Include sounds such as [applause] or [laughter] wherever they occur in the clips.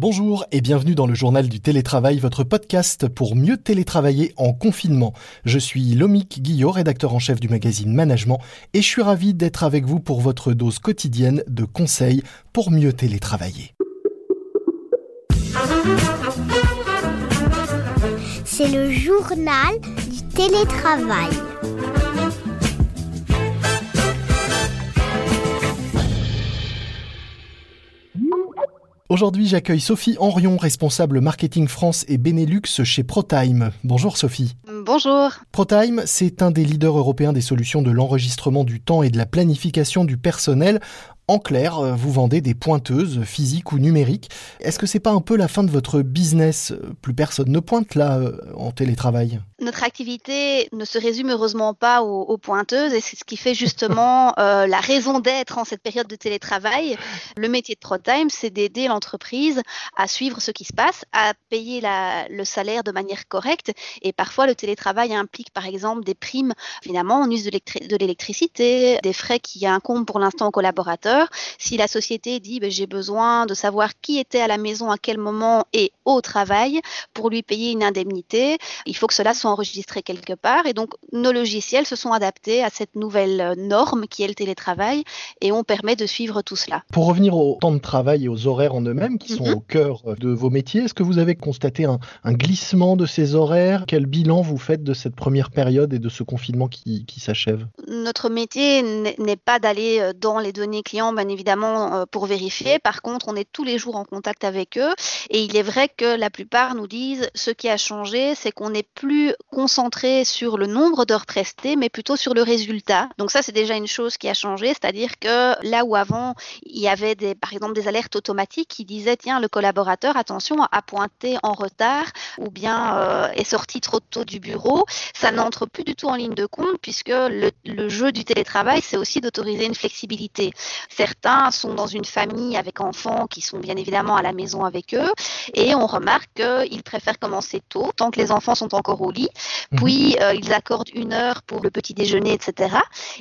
Bonjour et bienvenue dans le journal du télétravail, votre podcast pour mieux télétravailler en confinement. Je suis Lomique Guillot, rédacteur en chef du magazine Management, et je suis ravi d'être avec vous pour votre dose quotidienne de conseils pour mieux télétravailler. C'est le journal du télétravail. Aujourd'hui, j'accueille Sophie Henrion, responsable marketing France et Benelux chez ProTime. Bonjour Sophie. Bonjour. ProTime, c'est un des leaders européens des solutions de l'enregistrement du temps et de la planification du personnel. En clair, euh, vous vendez des pointeuses physiques ou numériques. Est-ce que c'est pas un peu la fin de votre business Plus personne ne pointe là euh, en télétravail? Notre activité ne se résume heureusement pas aux, pointeuses et c'est ce qui fait justement [laughs] euh, la raison d'être en cette période de télétravail. Le métier de ProTime, c'est d'aider l'entreprise à suivre ce qui se passe, à payer le salaire de manière correcte et parfois le télétravail implique par exemple des primes. Évidemment, on use de l'électricité, des frais qui incombent pour l'instant aux collaborateurs si la société dit ben, j'ai besoin de savoir qui était à la maison à quel moment et au travail pour lui payer une indemnité, il faut que cela soit enregistré quelque part. Et donc nos logiciels se sont adaptés à cette nouvelle norme qui est le télétravail et on permet de suivre tout cela. Pour revenir au temps de travail et aux horaires en eux-mêmes qui sont mhm. au cœur de vos métiers, est-ce que vous avez constaté un, glissement de ces horaires? Quel bilan vous faites de cette première période et de ce confinement qui s'achève? Notre métier n'est pas d'aller euh, dans les données clients bien évidemment, euh, pour vérifier. Par contre, on est tous les jours en contact avec eux. Et il est vrai que la plupart nous disent ce qui a changé, c'est qu'on n'est plus concentré sur le nombre d'heures prestées, mais plutôt sur le résultat. Donc ça, c'est déjà une chose qui a changé. C'est-à-dire que là où avant, il y avait des, par exemple des alertes automatiques qui disaient, tiens, le collaborateur, attention, a pointé en retard ou bien euh, est sorti trop tôt du bureau, ça n'entre plus du tout en ligne de compte puisque le, le jeu du télétravail, c'est aussi d'autoriser une flexibilité. Certains sont dans une famille avec enfants qui sont bien évidemment à la maison avec eux et on remarque qu'ils préfèrent commencer tôt, tant que les enfants sont encore au lit. Mhm. Puis euh, ils accordent une heure pour le petit déjeuner, etc.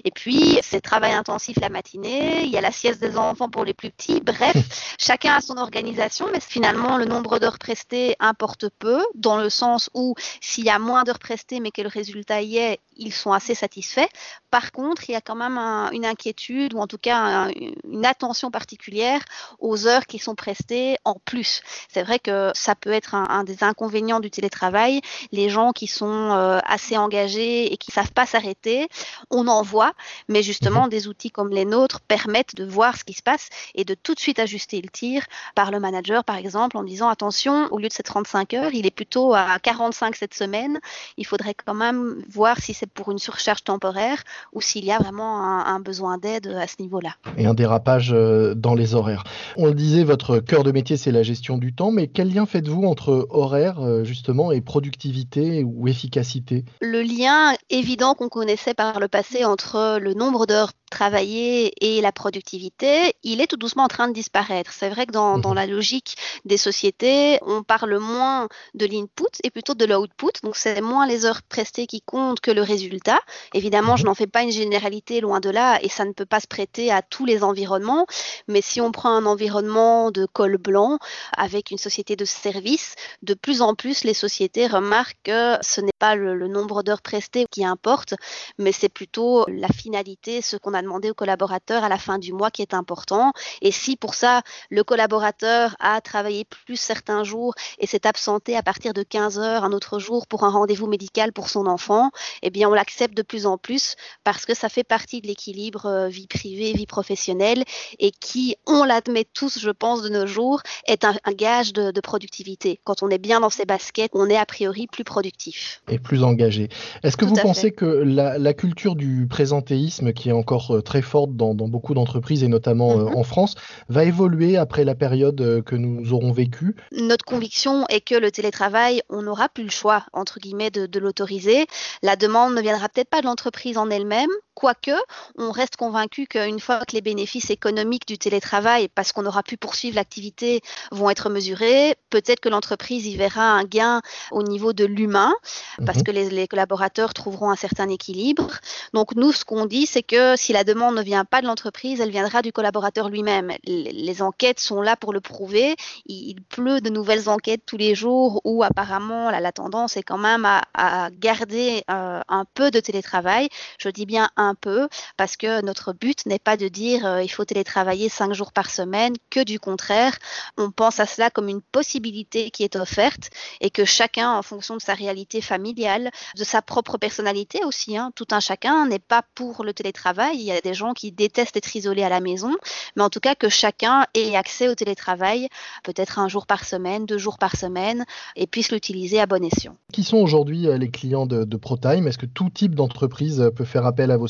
Et puis c'est travail intensif la matinée, il y a la sieste des enfants pour les plus petits. Bref, [laughs] chacun a son organisation, mais finalement le nombre d'heures prestées importe peu, dans le sens où s'il y a moins d'heures prestées mais que le résultat y est, ils sont assez satisfaits. Par contre, il y a quand même une inquiétude ou en tout cas une attention particulière aux heures qui sont prestées en plus. C'est vrai que ça peut être un, des inconvénients du télétravail. Les gens qui sont assez engagés et qui savent pas s'arrêter, on en voit, mais justement mhm. des outils comme les nôtres permettent de voir ce qui se passe et de tout de suite ajuster le tir par le manager, par exemple, en disant attention, au lieu de ces 35 heures, il est plutôt à 45 cette semaine. Il faudrait quand même voir si c'est pour une surcharge temporaire ou s'il y a vraiment un, besoin d'aide à ce niveau-là. Et un dérapage euh, dans les horaires. On le disait, votre cœur de métier, c'est la gestion du temps, mais quel lien faites-vous entre horaire, euh, justement, et productivité ou efficacité? Le lien évident qu'on connaissait par le passé entre le nombre d'heures travaillées et la productivité, il est tout doucement en train de disparaître. C'est vrai que dans, dans, mhm. la logique des sociétés, on parle moins de l'input et plutôt de l'output. Donc c'est moins les heures prestées qui comptent que le résultat. Évidemment, je mhm. n'en fais pas une généralité loin de là et ça ne peut pas se prêter à tous les environnements. Mais si on prend un environnement de col blanc avec une société de service, de plus en plus les sociétés remarquent que ce n'est pas le, nombre d'heures prestées qui importe, mais c'est plutôt la finalité, ce qu'on a demandé aux collaborateurs à la fin du mois qui est important. Et si pour ça, le collaborateur a travaillé plus certains jours et s'est absenté à partir de 15 heures un autre jour pour un rendez-vous médical pour son enfant, eh bien on l'accepte de plus en plus parce que ça fait partie de l'équilibre euh, vie privée, vie professionnelle et qui, on l'admet tous, je pense, de nos jours, est un, gage de, productivité. Quand on est bien dans ses baskets, on est a priori plus productif. Plus. Est-ce que vous pensez que la, culture du présentéisme, qui est encore euh, très forte dans, beaucoup d'entreprises et notamment euh, mhm. en France, va évoluer après la période que nous aurons vécue? Notre conviction est que le télétravail, on n'aura plus le choix, entre guillemets, de, de l'autoriser. La demande ne viendra peut-être pas de l'entreprise en elle-même, Quoique, on reste convaincu qu'une fois que les bénéfices économiques du télétravail, parce qu'on aura pu poursuivre l'activité, vont être mesurés, peut-être que l'entreprise y verra un gain au niveau de l'humain, parce mhm. que les, collaborateurs trouveront un certain équilibre. Donc nous, ce qu'on dit, c'est que si la demande ne vient pas de l'entreprise, elle viendra du collaborateur lui-même. Les, enquêtes sont là pour le prouver. Il, pleut de nouvelles enquêtes tous les jours où apparemment la, tendance est quand même à, garder euh, un peu de télétravail. Je dis bien un un peu parce que notre but n'est pas de dire euh, il faut télétravailler cinq jours par semaine, que du contraire, on pense à cela comme une possibilité qui est offerte et que chacun, en fonction de sa réalité familiale, de sa propre personnalité aussi, hein, tout un chacun n'est pas pour le télétravail. Il y a des gens qui détestent être isolés à la maison, mais en tout cas que chacun ait accès au télétravail, peut-être un jour par semaine, deux jours par semaine, et puisse l'utiliser à bon escient. Qui sont aujourd'hui euh, les clients de, de ProTime? Est-ce que tout type d'entreprise euh, peut faire appel à vos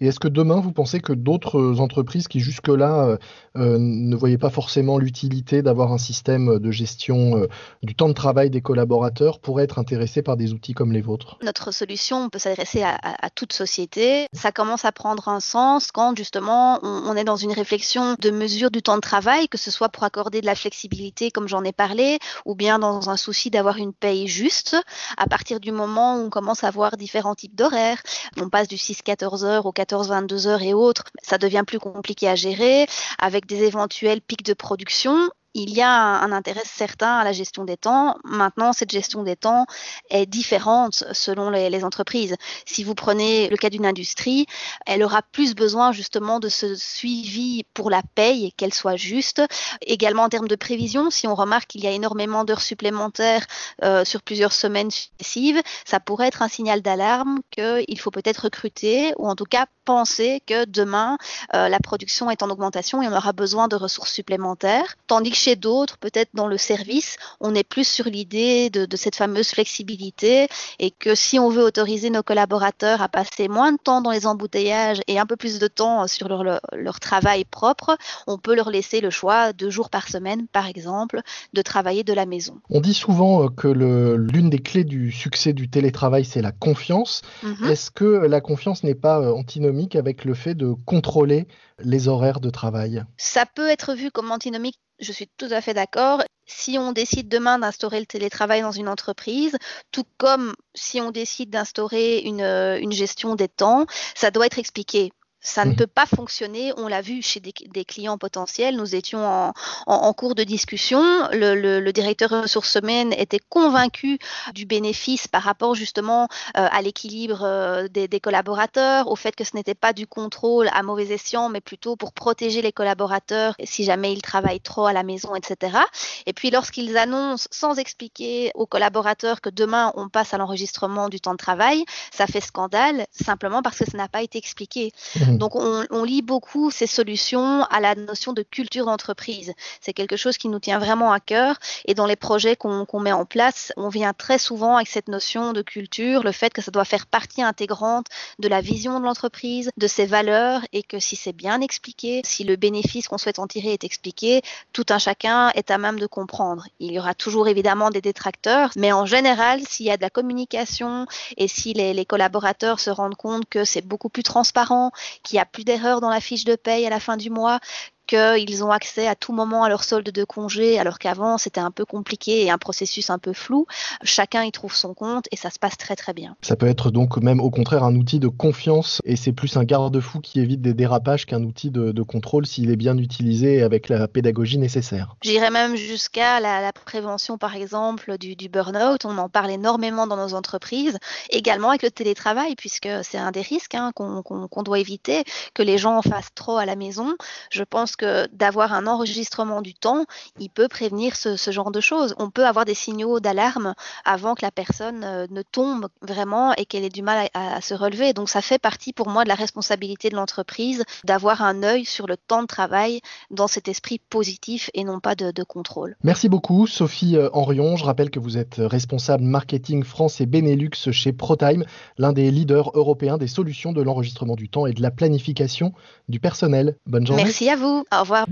et est-ce que demain, vous pensez que d'autres entreprises qui jusque-là euh, euh, ne voyaient pas forcément l'utilité d'avoir un système de gestion euh, du temps de travail des collaborateurs pourraient être intéressées par des outils comme les vôtres? Notre solution peut s'adresser à, toute société. Ça commence à prendre un sens quand justement on, est dans une réflexion de mesure du temps de travail, que ce soit pour accorder de la flexibilité comme j'en ai parlé, ou bien dans un souci d'avoir une paye juste. À partir du moment où on commence à avoir différents types d'horaires, on passe du 6-14 14 heures ou 14-22 heures et autres, ça devient plus compliqué à gérer. Avec des éventuels pics de production il y a un, intérêt certain à la gestion des temps. Maintenant, cette gestion des temps est différente selon les, entreprises. Si vous prenez le cas d'une industrie, elle aura plus besoin justement de ce suivi pour la paye, qu'elle soit juste. Également en termes de prévision, si on remarque qu'il y a énormément d'heures supplémentaires euh, sur plusieurs semaines successives, ça pourrait être un signal d'alarme qu'il faut peut-être recruter ou en tout cas penser que demain, euh, la production est en augmentation et on aura besoin de ressources supplémentaires. Tandis que chez d'autres, peut-être dans le service, on est plus sur l'idée de, cette fameuse flexibilité et que si on veut autoriser nos collaborateurs à passer moins de temps dans les embouteillages et un peu plus de temps sur leur, leur travail propre, on peut leur laisser le choix deux jours par semaine, par exemple, de travailler de la maison. On dit souvent euh, que l'une des clés du succès du télétravail, c'est la confiance. Mm-hmm. Est-ce que la confiance n'est pas euh, antinomique avec le fait de contrôler les horaires de travail? Ça peut être vu comme antinomique je suis tout à fait d'accord. Si on décide demain d'instaurer le télétravail dans une entreprise, tout comme si on décide d'instaurer une, euh, gestion des temps, ça doit être expliqué. Ça ne mmh. peut pas fonctionner. On l'a vu chez des, clients potentiels. Nous étions en, cours de discussion. Le, directeur ressources humaines était convaincu du bénéfice par rapport justement euh, à l'équilibre euh, des, collaborateurs, au fait que ce n'était pas du contrôle à mauvais escient, mais plutôt pour protéger les collaborateurs si jamais ils travaillent trop à la maison, etc. Et puis lorsqu'ils annoncent sans expliquer aux collaborateurs que demain on passe à l'enregistrement du temps de travail, ça fait scandale simplement parce que ça n'a pas été expliqué. Mmh. Mm. Donc on, lit beaucoup ces solutions à la notion de culture d'entreprise. C'est quelque chose qui nous tient vraiment à cœur et dans les projets qu'on met en place, on vient très souvent avec cette notion de culture, le fait que ça doit faire partie intégrante de la vision de l'entreprise, de ses valeurs et que si c'est bien expliqué, si le bénéfice qu'on souhaite en tirer est expliqué, tout un chacun est à même de comprendre. Il y aura toujours évidemment des détracteurs, mais en général, s'il y a de la communication et si les, les collaborateurs se rendent compte que c'est beaucoup plus transparent, qu'il n'y a plus d'erreurs dans la fiche de paye à la fin du mois, qu'ils ont accès à tout moment à leur solde de congé, alors qu'avant c'était un peu compliqué et un processus un peu flou. Chacun y trouve son compte et ça se passe très très bien. Ça peut être donc même au contraire un outil de confiance et c'est plus un garde-fou qui évite des dérapages qu'un outil de, contrôle s'il est bien utilisé avec la pédagogie nécessaire. J'irais même jusqu'à la, prévention par exemple du, burn-out. On en parle énormément dans nos entreprises, également avec le télétravail puisque c'est un des risques hein, qu'on doit éviter, que les gens en fassent trop à la maison. Je pense que d'avoir un enregistrement du temps, il peut prévenir ce, genre de choses. On peut avoir des signaux d'alarme avant que la personne euh, ne tombe vraiment et qu'elle ait du mal à, se relever. Donc ça fait partie pour moi de la responsabilité de l'entreprise d'avoir un œil sur le temps de travail dans cet esprit positif et non pas de, contrôle. Merci beaucoup Sophie euh, Henrion. Je rappelle que vous êtes responsable marketing France et Benelux chez ProTime, l'un des leaders européens des solutions de l'enregistrement du temps et de la planification du personnel. Bonne journée. Merci à vous. Au revoir.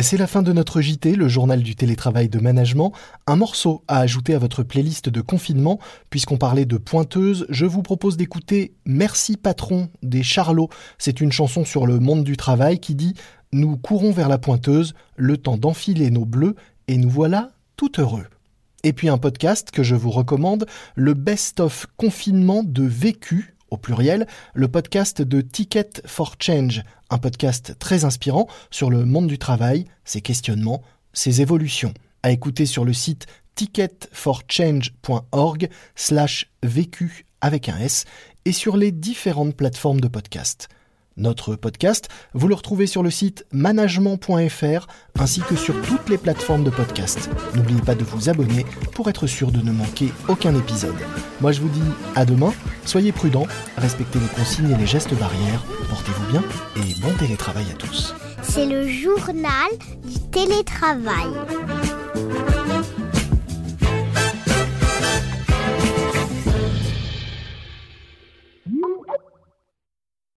C'est la fin de notre JT, le journal du télétravail de management. Un morceau à ajouter à votre playlist de confinement. Puisqu'on parlait de pointeuse, je vous propose d'écouter Merci patron des Charlots. C'est une chanson sur le monde du travail qui dit Nous courons vers la pointeuse, le temps d'enfiler nos bleus, et nous voilà tout heureux. Et puis un podcast que je vous recommande, le best-of confinement de Vécu au pluriel, le podcast de Ticket for Change, un podcast très inspirant sur le monde du travail, ses questionnements, ses évolutions. À écouter sur le site ticketforchange.org slash vécu avec un S et sur les différentes plateformes de podcast. Notre podcast, vous le retrouvez sur le site management.fr ainsi que sur toutes les plateformes de podcast. N'oubliez pas de vous abonner pour être sûr de ne manquer aucun épisode. Moi je vous dis à demain, soyez prudents, respectez les consignes et les gestes barrières, portez-vous bien et bon télétravail à tous. C'est le journal du télétravail.